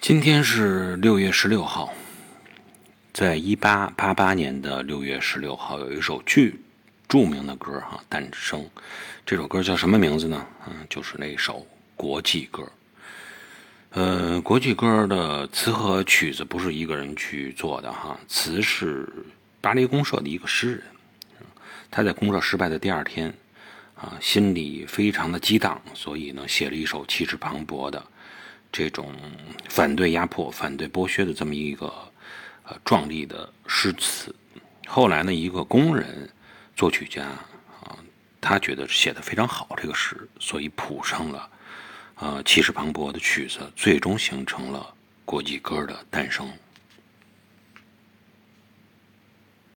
今天是六月十六号，在一八八八年的六月十六号，有一首巨著名的歌哈诞生。这首歌叫什么名字呢？嗯，就是那首国际歌。呃，国际歌的词和曲子不是一个人去做的哈，词是巴黎公社的一个诗人，他在公社失败的第二天。啊，心里非常的激荡，所以呢，写了一首气势磅礴的这种反对压迫、反对剥削的这么一个呃壮丽的诗词。后来呢，一个工人作曲家啊，他觉得写的非常好这个诗，所以谱上了呃气势磅礴的曲子，最终形成了国际歌的诞生。